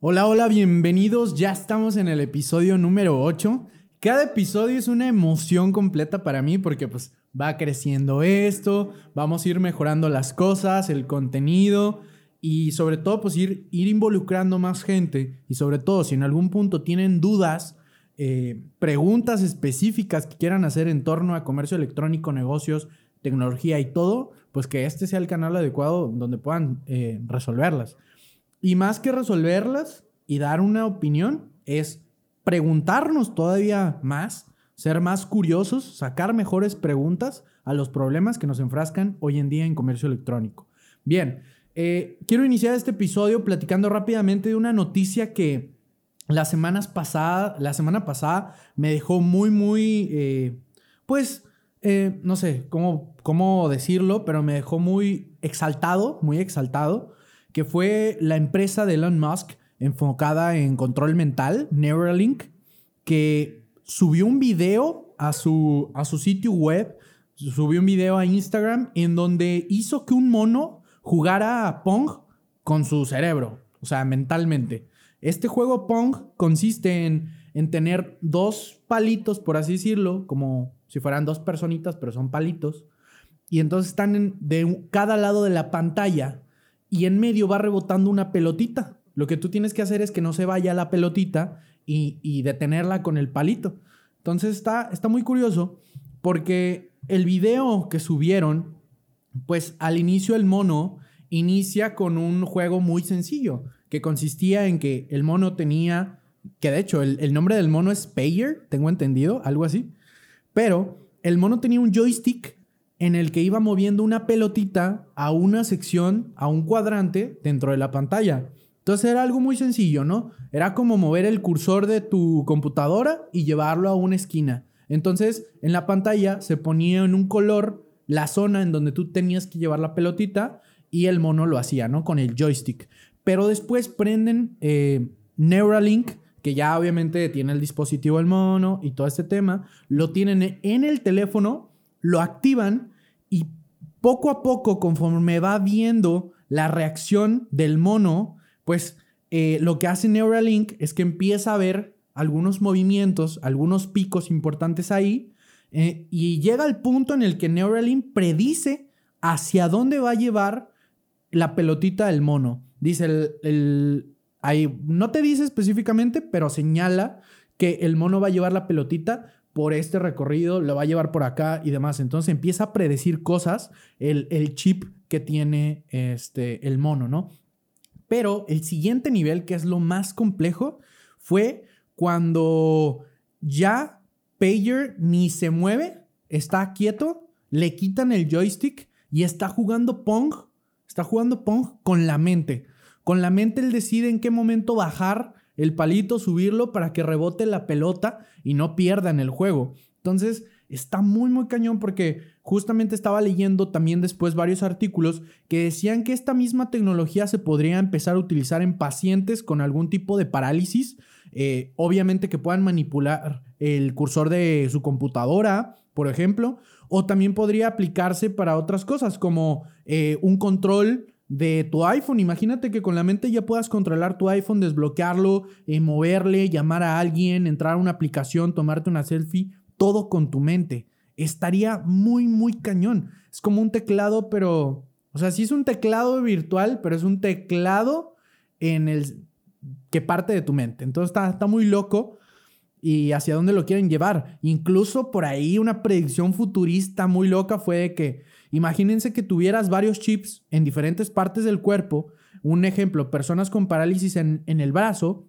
Hola, hola, bienvenidos. Ya estamos en el episodio número 8. Cada episodio es una emoción completa para mí porque pues va creciendo esto, vamos a ir mejorando las cosas, el contenido y sobre todo pues ir, ir involucrando más gente y sobre todo si en algún punto tienen dudas, eh, preguntas específicas que quieran hacer en torno a comercio electrónico, negocios, tecnología y todo, pues que este sea el canal adecuado donde puedan eh, resolverlas. Y más que resolverlas y dar una opinión, es preguntarnos todavía más, ser más curiosos, sacar mejores preguntas a los problemas que nos enfrascan hoy en día en comercio electrónico. Bien, eh, quiero iniciar este episodio platicando rápidamente de una noticia que semanas pasadas, la semana pasada me dejó muy, muy, eh, pues, eh, no sé cómo, cómo decirlo, pero me dejó muy exaltado, muy exaltado que fue la empresa de Elon Musk enfocada en control mental, Neuralink, que subió un video a su, a su sitio web, subió un video a Instagram en donde hizo que un mono jugara a Pong con su cerebro, o sea, mentalmente. Este juego Pong consiste en, en tener dos palitos, por así decirlo, como si fueran dos personitas, pero son palitos. Y entonces están de cada lado de la pantalla y en medio va rebotando una pelotita. Lo que tú tienes que hacer es que no se vaya la pelotita y, detenerla con el palito. Entonces está, está muy curioso porque el video que subieron, pues al inicio el mono inicia con un juego muy sencillo, que consistía en que el mono tenía, que de hecho el, el nombre del mono es Payer, tengo entendido, algo así, pero el mono tenía un joystick en el que iba moviendo una pelotita a una sección, a un cuadrante dentro de la pantalla. Entonces era algo muy sencillo, ¿no? Era como mover el cursor de tu computadora y llevarlo a una esquina. Entonces en la pantalla se ponía en un color la zona en donde tú tenías que llevar la pelotita y el mono lo hacía, ¿no? Con el joystick. Pero después prenden eh, Neuralink, que ya obviamente tiene el dispositivo del mono y todo este tema, lo tienen en el teléfono lo activan y poco a poco, conforme va viendo la reacción del mono, pues eh, lo que hace Neuralink es que empieza a ver algunos movimientos, algunos picos importantes ahí, eh, y llega al punto en el que Neuralink predice hacia dónde va a llevar la pelotita del mono. Dice el, ahí, no te dice específicamente, pero señala que el mono va a llevar la pelotita por este recorrido, lo va a llevar por acá y demás. Entonces empieza a predecir cosas el, el chip que tiene este, el mono, ¿no? Pero el siguiente nivel, que es lo más complejo, fue cuando ya Pager ni se mueve, está quieto, le quitan el joystick y está jugando Pong, está jugando Pong con la mente. Con la mente él decide en qué momento bajar el palito, subirlo para que rebote la pelota y no pierdan el juego. Entonces, está muy, muy cañón porque justamente estaba leyendo también después varios artículos que decían que esta misma tecnología se podría empezar a utilizar en pacientes con algún tipo de parálisis. Eh, obviamente que puedan manipular el cursor de su computadora, por ejemplo, o también podría aplicarse para otras cosas como eh, un control de tu iPhone. Imagínate que con la mente ya puedas controlar tu iPhone, desbloquearlo, eh, moverle, llamar a alguien, entrar a una aplicación, tomarte una selfie, todo con tu mente. Estaría muy, muy cañón. Es como un teclado, pero, o sea, sí es un teclado virtual, pero es un teclado en el que parte de tu mente. Entonces está, está muy loco y hacia dónde lo quieren llevar. Incluso por ahí una predicción futurista muy loca fue de que imagínense que tuvieras varios chips en diferentes partes del cuerpo. Un ejemplo, personas con parálisis en, el brazo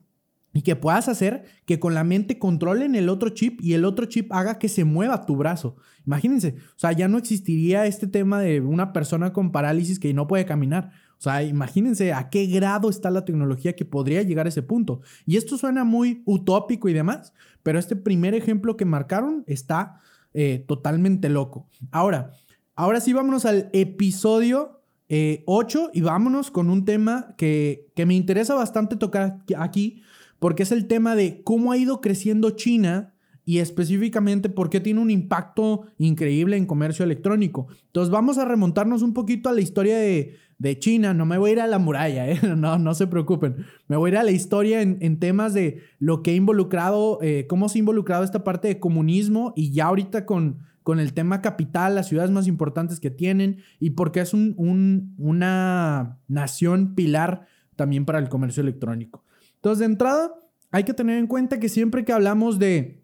y que puedas hacer que con la mente controlen el otro chip y el otro chip haga que se mueva tu brazo. Imagínense, o sea, ya no existiría este tema de una persona con parálisis que no puede caminar. O sea, imagínense a qué grado está la tecnología que podría llegar a ese punto. Y esto suena muy utópico y demás, pero este primer ejemplo que marcaron está eh, totalmente loco. Ahora, ahora sí vámonos al episodio 8 eh, y vámonos con un tema que, que me interesa bastante tocar aquí, porque es el tema de cómo ha ido creciendo China y específicamente por qué tiene un impacto increíble en comercio electrónico. Entonces vamos a remontarnos un poquito a la historia de, de China, no me voy a ir a la muralla, ¿eh? no, no se preocupen, me voy a ir a la historia en, temas de lo que ha involucrado, eh, cómo se ha involucrado esta parte de comunismo y ya ahorita con, con el tema capital, las ciudades más importantes que tienen y porque es un, una nación pilar también para el comercio electrónico. Entonces, de entrada, hay que tener en cuenta que siempre que hablamos de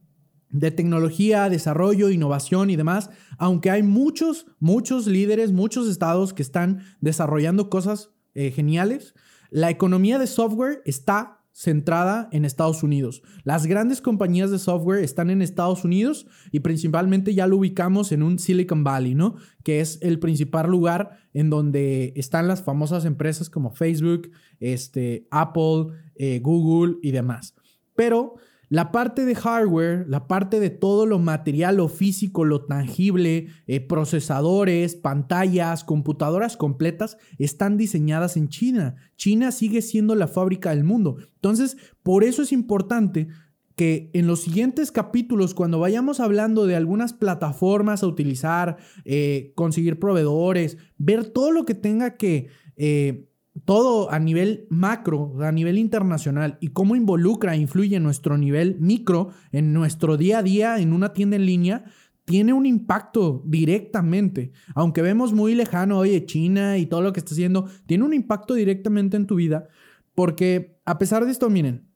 de tecnología, desarrollo, innovación y demás, aunque hay muchos, muchos líderes, muchos estados que están desarrollando cosas eh, geniales, la economía de software está centrada en Estados Unidos. Las grandes compañías de software están en Estados Unidos y principalmente ya lo ubicamos en un Silicon Valley, ¿no? Que es el principal lugar en donde están las famosas empresas como Facebook, este, Apple, eh, Google y demás. Pero la parte de hardware, la parte de todo lo material, lo físico, lo tangible, eh, procesadores, pantallas, computadoras completas, están diseñadas en China. China sigue siendo la fábrica del mundo. Entonces, por eso es importante que en los siguientes capítulos, cuando vayamos hablando de algunas plataformas a utilizar, eh, conseguir proveedores, ver todo lo que tenga que... Eh, todo a nivel macro, a nivel internacional, y cómo involucra e influye nuestro nivel micro, en nuestro día a día, en una tienda en línea, tiene un impacto directamente. Aunque vemos muy lejano, oye, China y todo lo que está haciendo, tiene un impacto directamente en tu vida, porque a pesar de esto, miren,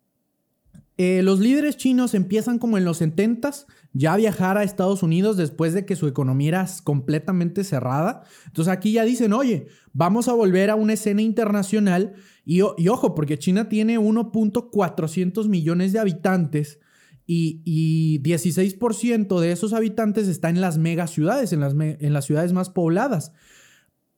eh, los líderes chinos empiezan como en los 70s ya viajar a Estados Unidos después de que su economía era completamente cerrada. Entonces aquí ya dicen, oye, vamos a volver a una escena internacional y, ojo, porque China tiene 1.400 millones de habitantes y, y 16% de esos habitantes está en las megaciudades, en en las ciudades más pobladas.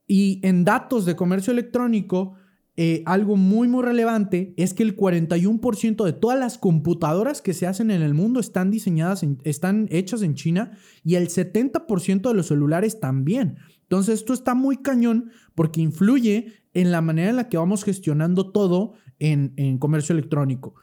Y en datos de comercio electrónico, eh, algo muy muy relevante es que el 41% de todas las computadoras que se hacen en el mundo están diseñadas, están hechas en China y el 70% de los celulares también. Entonces esto está muy cañón porque influye en la manera en la que vamos gestionando todo en, comercio electrónico.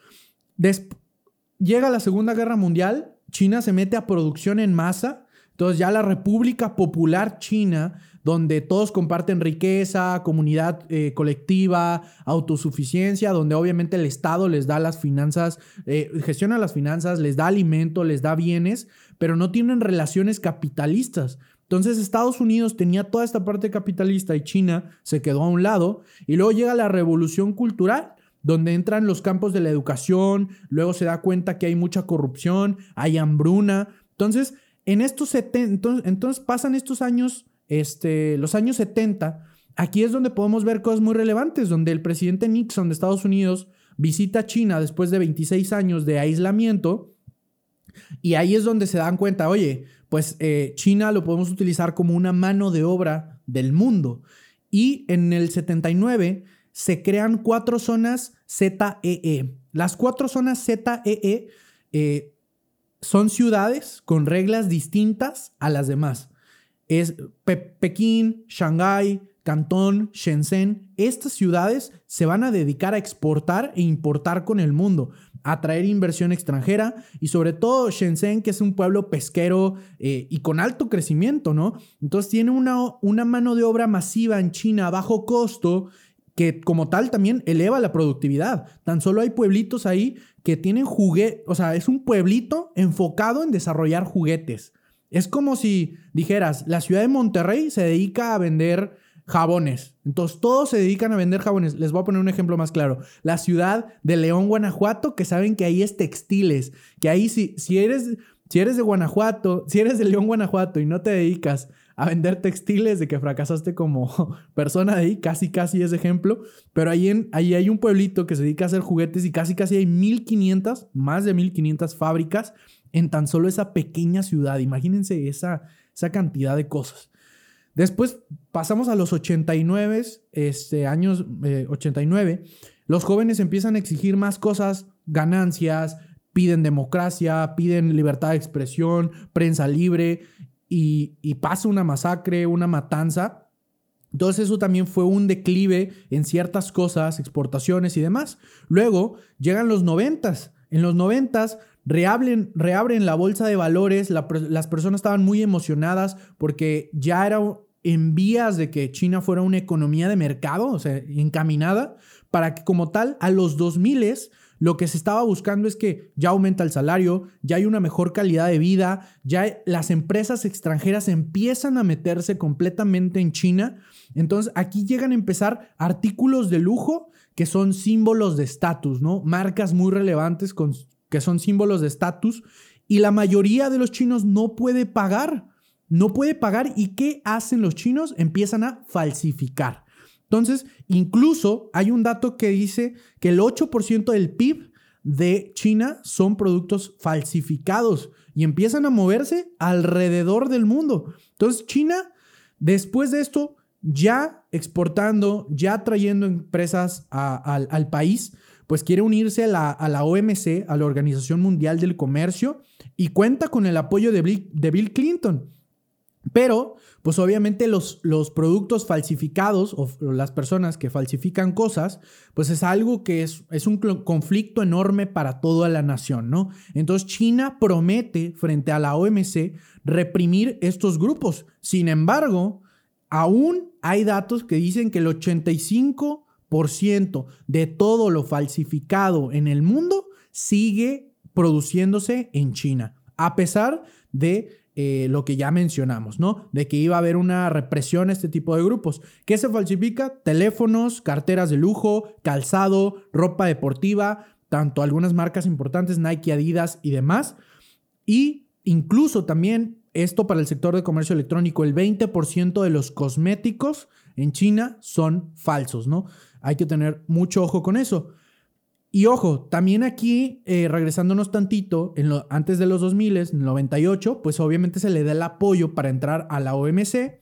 llega la Segunda Guerra Mundial, China se mete a producción en masa, entonces ya la República Popular China donde todos comparten riqueza, comunidad eh, colectiva, autosuficiencia, donde obviamente el Estado les da las finanzas, eh, gestiona las finanzas, les da alimento, les da bienes, pero no tienen relaciones capitalistas. Entonces Estados Unidos tenía toda esta parte capitalista y China se quedó a un lado y luego llega la revolución cultural donde entran los campos de la educación, luego se da cuenta que hay mucha corrupción, hay hambruna. Entonces, en estos entonces pasan estos años este, los años 70, aquí es donde podemos ver cosas muy relevantes, donde el presidente Nixon de Estados Unidos visita China después de 26 años de aislamiento y ahí es donde se dan cuenta, oye, pues eh, China lo podemos utilizar como una mano de obra del mundo. Y en el 79 se crean cuatro zonas ZEE. E. Las cuatro zonas ZEE e, eh, son ciudades con reglas distintas a las demás es Pekín, Shanghái, Cantón, Shenzhen. Estas ciudades se van a dedicar a exportar e importar con el mundo, a atraer inversión extranjera y sobre todo Shenzhen, que es un pueblo pesquero eh, y con alto crecimiento, ¿no? Entonces tiene una, una mano de obra masiva en China a bajo costo que como tal también eleva la productividad. Tan solo hay pueblitos ahí que tienen juguetes, o sea, es un pueblito enfocado en desarrollar juguetes. Es como si dijeras, la ciudad de Monterrey se dedica a vender jabones. Entonces todos se dedican a vender jabones. Les voy a poner un ejemplo más claro. La ciudad de León, Guanajuato, que saben que ahí es textiles, que ahí si, si, eres, si eres de Guanajuato, si eres de León, Guanajuato y no te dedicas a vender textiles, de que fracasaste como persona de ahí, casi casi es ejemplo, pero ahí, en, ahí hay un pueblito que se dedica a hacer juguetes y casi casi hay 1500, más de 1500 fábricas en tan solo esa pequeña ciudad. Imagínense esa, esa cantidad de cosas. Después pasamos a los 89, este, años 89. Eh, los jóvenes empiezan a exigir más cosas, ganancias, piden democracia, piden libertad de expresión, prensa libre y, y pasa una masacre, una matanza. Entonces eso también fue un declive en ciertas cosas, exportaciones y demás. Luego llegan los noventas. En los noventas reabren, la bolsa de valores, las personas estaban muy emocionadas porque ya era en vías de que China fuera una economía de mercado, o sea, encaminada, para que como tal a los 2000 lo que se estaba buscando es que ya aumenta el salario, ya hay una mejor calidad de vida, ya las empresas extranjeras empiezan a meterse completamente en China. Entonces aquí llegan a empezar artículos de lujo que son símbolos de estatus, ¿no? Marcas muy relevantes con, que son símbolos de estatus y la mayoría de los chinos no puede pagar. No puede pagar y ¿qué hacen los chinos? Empiezan a falsificar. Entonces, incluso hay un dato que dice que el 8% del PIB de China son productos falsificados y empiezan a moverse alrededor del mundo. Entonces, China, después de esto, ya exportando, ya trayendo empresas al país, pues quiere unirse a la, OMC, a la Organización Mundial del Comercio, y cuenta con el apoyo de Bill Clinton. Pero, pues obviamente los, los productos falsificados o, las personas que falsifican cosas, pues es algo que es, es un conflicto enorme para toda la nación, ¿no? Entonces China promete frente a la OMC reprimir estos grupos. Sin embargo, aún hay datos que dicen que el 85% de todo lo falsificado en el mundo sigue produciéndose en China, a pesar de eh, lo que ya mencionamos, ¿no? De que iba a haber una represión a este tipo de grupos. ¿Qué se falsifica? Teléfonos, carteras de lujo, calzado, ropa deportiva, tanto algunas marcas importantes, Nike, Adidas y demás. Y incluso también esto para el sector de comercio electrónico, el 20% de los cosméticos en China son falsos, ¿no? Hay que tener mucho ojo con eso. Y ojo, también aquí, eh, regresándonos tantito, en antes de los 2000, en el 98, pues obviamente se le da el apoyo para entrar a la OMC.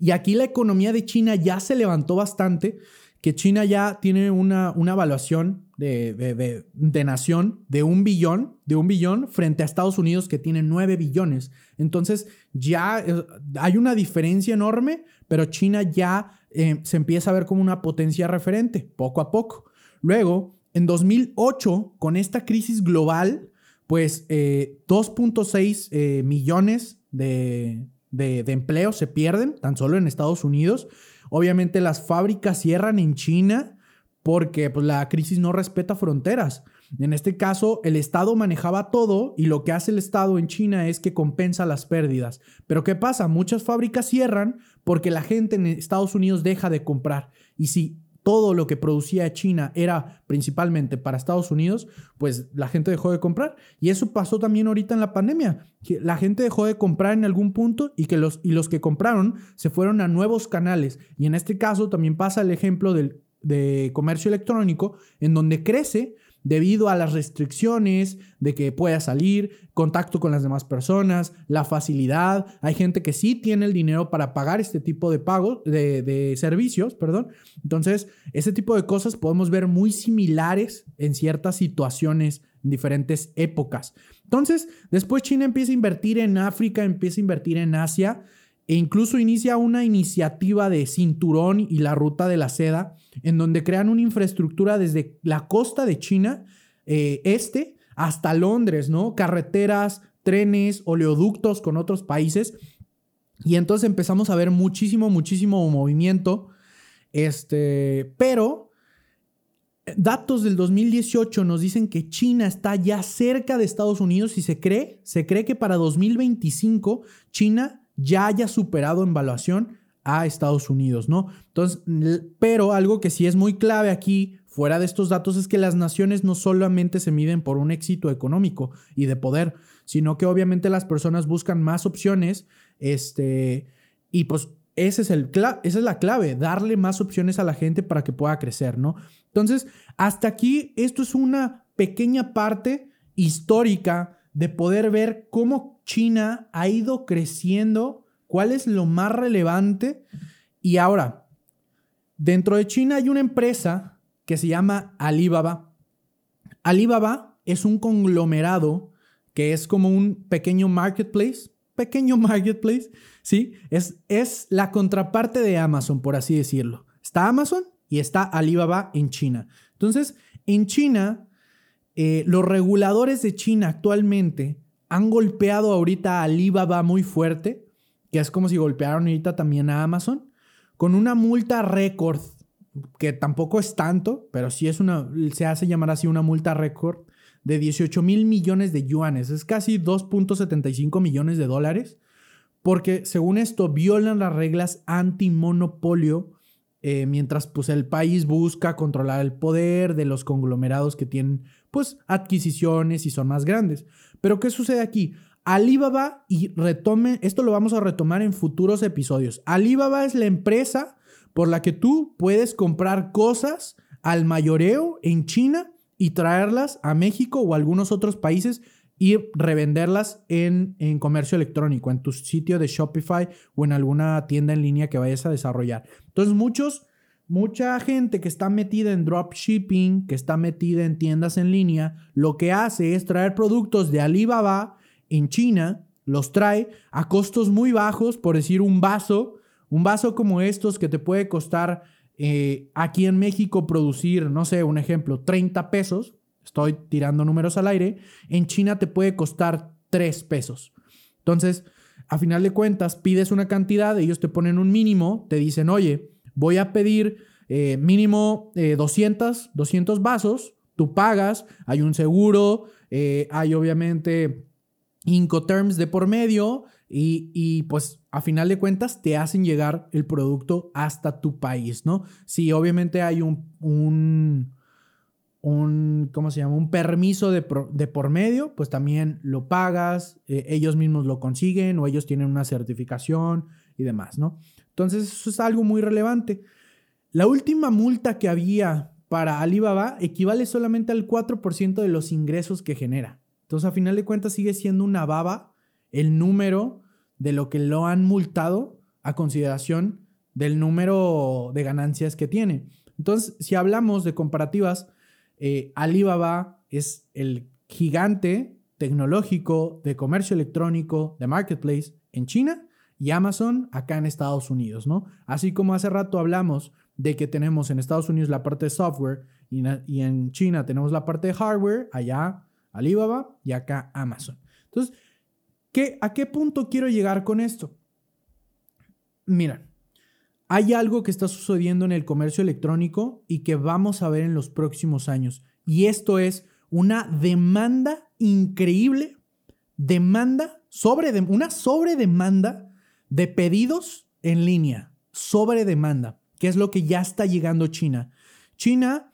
Y aquí la economía de China ya se levantó bastante, que China ya tiene una, una evaluación de, de, nación de un billón, de un billón, frente a Estados Unidos que tiene nueve billones. Entonces ya eh, hay una diferencia enorme, pero China ya eh, se empieza a ver como una potencia referente, poco a poco. Luego, en 2008, con esta crisis global, pues 2.6 eh, eh, millones de, de, empleos se pierden tan solo en Estados Unidos. Obviamente las fábricas cierran en China porque pues, la crisis no respeta fronteras. En este caso, el Estado manejaba todo y lo que hace el Estado en China es que compensa las pérdidas. Pero ¿qué pasa? Muchas fábricas cierran porque la gente en Estados Unidos deja de comprar. Y si todo lo que producía China era principalmente para Estados Unidos, pues la gente dejó de comprar. Y eso pasó también ahorita en la pandemia. Que la gente dejó de comprar en algún punto y que los, y los que compraron se fueron a nuevos canales. Y en este caso también pasa el ejemplo del, de comercio electrónico, en donde crece debido a las restricciones de que pueda salir, contacto con las demás personas, la facilidad. Hay gente que sí tiene el dinero para pagar este tipo de pagos, de, servicios, perdón. Entonces, ese tipo de cosas podemos ver muy similares en ciertas situaciones en diferentes épocas. Entonces, después China empieza a invertir en África, empieza a invertir en Asia e incluso inicia una iniciativa de cinturón y la ruta de la seda, en donde crean una infraestructura desde la costa de China eh, este hasta Londres, ¿no? Carreteras, trenes, oleoductos con otros países. Y entonces empezamos a ver muchísimo, muchísimo movimiento. Este, pero datos del 2018 nos dicen que China está ya cerca de Estados Unidos y se cree, se cree que para 2025 China ya haya superado en valuación a Estados Unidos, ¿no? Entonces, pero algo que sí es muy clave aquí, fuera de estos datos, es que las naciones no solamente se miden por un éxito económico y de poder, sino que obviamente las personas buscan más opciones, este, y pues es el, esa es la clave, darle más opciones a la gente para que pueda crecer, ¿no? Entonces, hasta aquí, esto es una pequeña parte histórica de poder ver cómo China ha ido creciendo, cuál es lo más relevante. Y ahora, dentro de China hay una empresa que se llama Alibaba. Alibaba es un conglomerado que es como un pequeño marketplace, pequeño marketplace, ¿sí? Es, es la contraparte de Amazon, por así decirlo. Está Amazon y está Alibaba en China. Entonces, en China, eh, los reguladores de China actualmente han golpeado ahorita a Alibaba muy fuerte, que es como si golpearon ahorita también a Amazon, con una multa récord, que tampoco es tanto, pero sí es una, se hace llamar así una multa récord de 18 mil millones de yuanes, es casi 2.75 millones de dólares, porque según esto violan las reglas antimonopolio eh, mientras pues el país busca controlar el poder de los conglomerados que tienen pues adquisiciones y son más grandes. Pero ¿qué sucede aquí? Alibaba y retome, esto lo vamos a retomar en futuros episodios. Alibaba es la empresa por la que tú puedes comprar cosas al mayoreo en China y traerlas a México o a algunos otros países y revenderlas en, en, comercio electrónico, en tu sitio de Shopify o en alguna tienda en línea que vayas a desarrollar. Entonces, muchos, mucha gente que está metida en dropshipping, que está metida en tiendas en línea, lo que hace es traer productos de Alibaba en China, los trae a costos muy bajos, por decir un vaso, un vaso como estos que te puede costar eh, aquí en México producir, no sé, un ejemplo, 30 pesos, estoy tirando números al aire, en China te puede costar 3 pesos. Entonces, a final de cuentas, pides una cantidad, ellos te ponen un mínimo, te dicen, oye, voy a pedir eh, mínimo 200, eh, 200 vasos, tú pagas, hay un seguro, hay obviamente Incoterms de por medio y, pues a final de cuentas te hacen llegar el producto hasta tu país, ¿no? Si obviamente hay un, un, un ¿cómo se llama? Un permiso de, por medio, pues también lo pagas, eh, ellos mismos lo consiguen o ellos tienen una certificación y demás, ¿no? Entonces eso es algo muy relevante. La última multa que había para Alibaba equivale solamente al 4% de los ingresos que genera. Entonces, a final de cuentas, sigue siendo una baba el número de lo que lo han multado a consideración del número de ganancias que tiene. Entonces, si hablamos de comparativas, eh, Alibaba es el gigante tecnológico de comercio electrónico, de marketplace en China y Amazon acá en Estados Unidos, ¿no? Así como hace rato hablamos de que tenemos en Estados Unidos la parte de software y, en China tenemos la parte de hardware, allá Alibaba y acá Amazon. Entonces, ¿qué, ¿a qué punto quiero llegar con esto? Mira, hay algo que está sucediendo en el comercio electrónico y que vamos a ver en los próximos años. Y esto es una demanda increíble, demanda sobre una sobredemanda de pedidos en línea, sobre demanda, que es lo que ya está llegando China. China,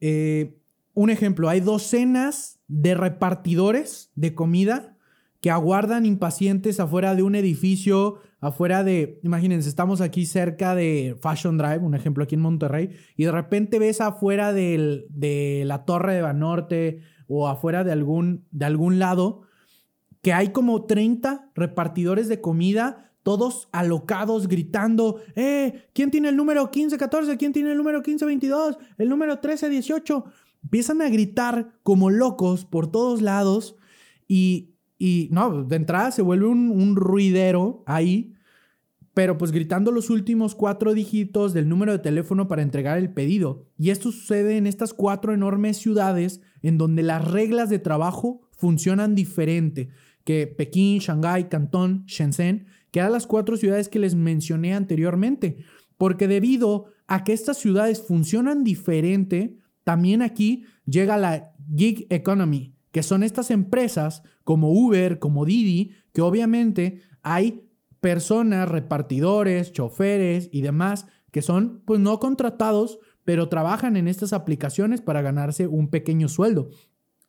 eh, un ejemplo, hay docenas de repartidores de comida que aguardan impacientes afuera de un edificio, afuera de, imagínense, estamos aquí cerca de Fashion Drive, un ejemplo aquí en Monterrey, y de repente ves afuera de la Torre de Banorte o afuera de algún, de algún lado que hay como 30 repartidores de comida, todos alocados, gritando, eh, ¿quién tiene el número 1514? ¿Quién tiene el número 1522? El número 1318 empiezan a gritar como locos por todos lados y, y no, de entrada se vuelve un, un, ruidero ahí, pero pues gritando los últimos cuatro dígitos del número de teléfono para entregar el pedido. Y esto sucede en estas cuatro enormes ciudades en donde las reglas de trabajo funcionan diferente que Pekín, Shanghái, Cantón, Shenzhen, que eran las cuatro ciudades que les mencioné anteriormente. Porque debido a que estas ciudades funcionan diferente, también aquí llega la gig economy, que son estas empresas como Uber, como Didi, que obviamente hay personas, repartidores, choferes y demás que son pues no contratados, pero trabajan en estas aplicaciones para ganarse un pequeño sueldo.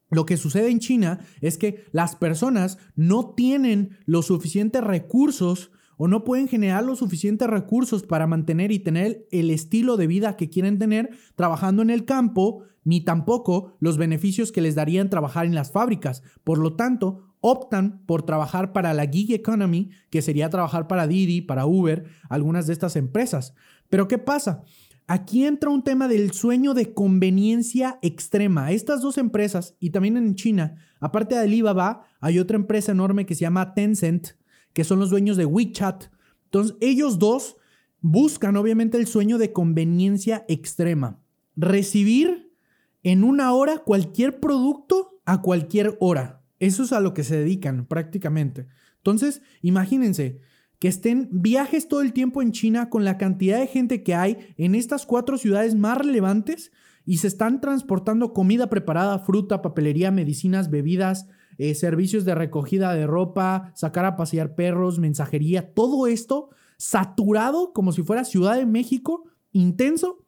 Lo que sucede en China es que las personas no tienen los suficientes recursos o no pueden generar los suficientes recursos para mantener y tener el estilo de vida que quieren tener trabajando en el campo, ni tampoco los beneficios que les darían trabajar en las fábricas. Por lo tanto, optan por trabajar para la gig economy, que sería trabajar para Didi, para Uber, algunas de estas empresas. Pero ¿qué pasa? Aquí entra un tema del sueño de conveniencia extrema. Estas dos empresas, y también en China, aparte de Alibaba, hay otra empresa enorme que se llama Tencent, que son los dueños de WeChat. Entonces, ellos dos buscan obviamente el sueño de conveniencia extrema. Recibir en una hora cualquier producto a cualquier hora. Eso es a lo que se dedican prácticamente. Entonces, imagínense, que estén viajes todo el tiempo en China con la cantidad de gente que hay en estas cuatro ciudades más relevantes y se están transportando comida preparada, fruta, papelería, medicinas, bebidas, eh, servicios de recogida de ropa, sacar a pasear perros, mensajería, todo esto saturado como si fuera Ciudad de México, intenso,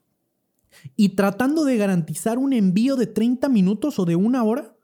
y tratando de garantizar un envío de 30 minutos o de una hora.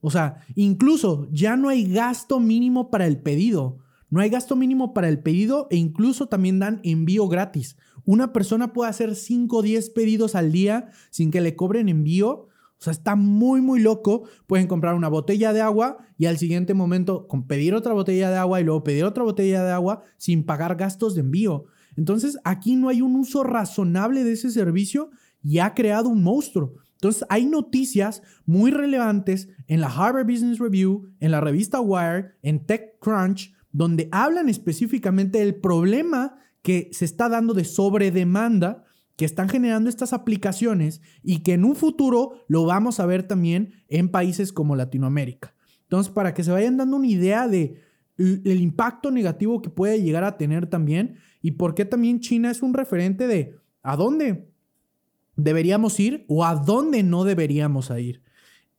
O sea, incluso ya no hay gasto mínimo para el pedido. No hay gasto mínimo para el pedido e incluso también dan envío gratis. Una persona puede hacer 5 o 10 pedidos al día sin que le cobren envío. O sea, está muy, muy loco. Pueden comprar una botella de agua y al siguiente momento pedir otra botella de agua y luego pedir otra botella de agua sin pagar gastos de envío. Entonces, aquí no hay un uso razonable de ese servicio y ha creado un monstruo. Entonces, hay noticias muy relevantes en la Harvard Business Review, en la revista Wired, en TechCrunch, donde hablan específicamente del problema que se está dando de sobredemanda que están generando estas aplicaciones y que en un futuro lo vamos a ver también en países como Latinoamérica. Entonces, para que se vayan dando una idea de el impacto negativo que puede llegar a tener también y por qué también China es un referente de a dónde deberíamos ir o a dónde no deberíamos ir.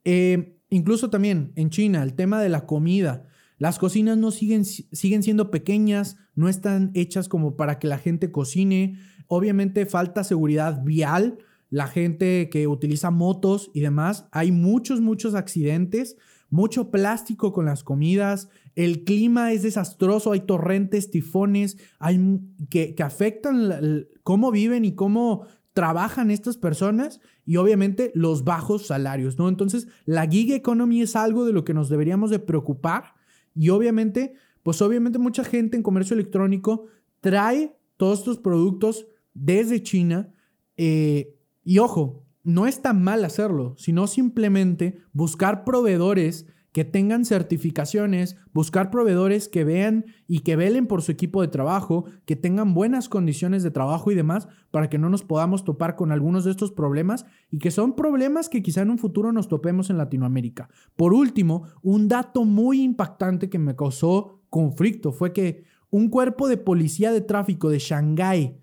Eh, incluso también en China, el tema de la comida. Las cocinas no siguen, siguen siendo pequeñas, no están hechas como para que la gente cocine. Obviamente falta seguridad vial, la gente que utiliza motos y demás. Hay muchos, muchos accidentes, mucho plástico con las comidas. El clima es desastroso, hay torrentes, tifones, hay que, que afectan cómo viven y cómo trabajan estas personas y obviamente los bajos salarios, ¿no? Entonces, la gig economy es algo de lo que nos deberíamos de preocupar y obviamente, pues obviamente mucha gente en comercio electrónico trae todos estos productos desde China eh, y ojo, no es tan mal hacerlo, sino simplemente buscar proveedores que tengan certificaciones, buscar proveedores que vean y que velen por su equipo de trabajo, que tengan buenas condiciones de trabajo y demás, para que no nos podamos topar con algunos de estos problemas y que son problemas que quizá en un futuro nos topemos en Latinoamérica. Por último, un dato muy impactante que me causó conflicto fue que un cuerpo de policía de tráfico de Shanghái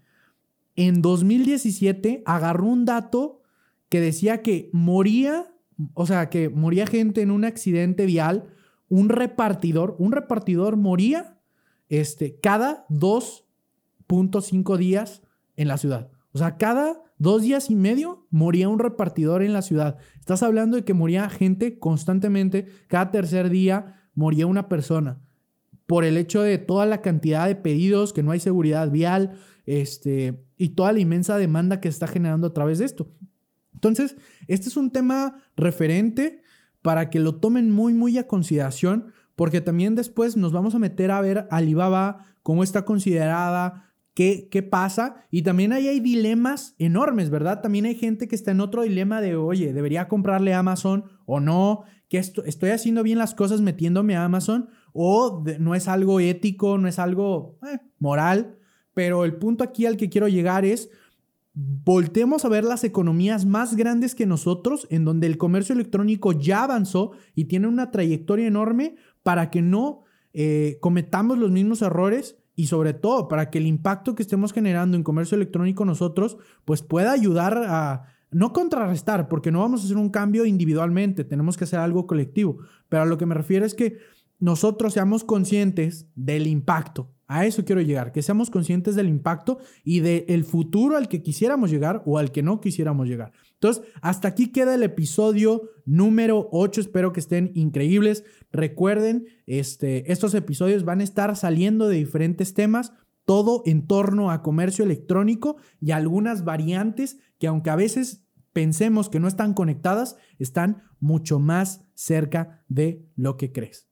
en 2017 agarró un dato que decía que moría o sea, que moría gente en un accidente vial, un repartidor, un repartidor moría este, cada 2.5 días en la ciudad. O sea, cada dos días y medio moría un repartidor en la ciudad. Estás hablando de que moría gente constantemente, cada tercer día moría una persona por el hecho de toda la cantidad de pedidos, que no hay seguridad vial, este, y toda la inmensa demanda que está generando a través de esto. Entonces, este es un tema referente para que lo tomen muy, muy a consideración, porque también después nos vamos a meter a ver Alibaba, cómo está considerada, qué, qué pasa, y también ahí hay dilemas enormes, ¿verdad? También hay gente que está en otro dilema de, oye, ¿debería comprarle Amazon o no? ¿Que estoy haciendo bien las cosas metiéndome a Amazon? ¿O no es algo ético, no es algo eh, moral? Pero el punto aquí al que quiero llegar es voltemos a ver las economías más grandes que nosotros, en donde el comercio electrónico ya avanzó y tiene una trayectoria enorme para que no eh, cometamos los mismos errores y sobre todo para que el impacto que estemos generando en comercio electrónico nosotros, pues pueda ayudar a no contrarrestar, porque no vamos a hacer un cambio individualmente, tenemos que hacer algo colectivo, pero a lo que me refiero es que nosotros seamos conscientes del impacto. A eso quiero llegar, que seamos conscientes del impacto y del futuro al que quisiéramos llegar o al que no quisiéramos llegar. Entonces, hasta aquí queda el episodio número 8. Espero que estén increíbles. Recuerden, este, estos episodios van a estar saliendo de diferentes temas, todo en torno a comercio electrónico y algunas variantes que aunque a veces pensemos que no están conectadas, están mucho más cerca de lo que crees.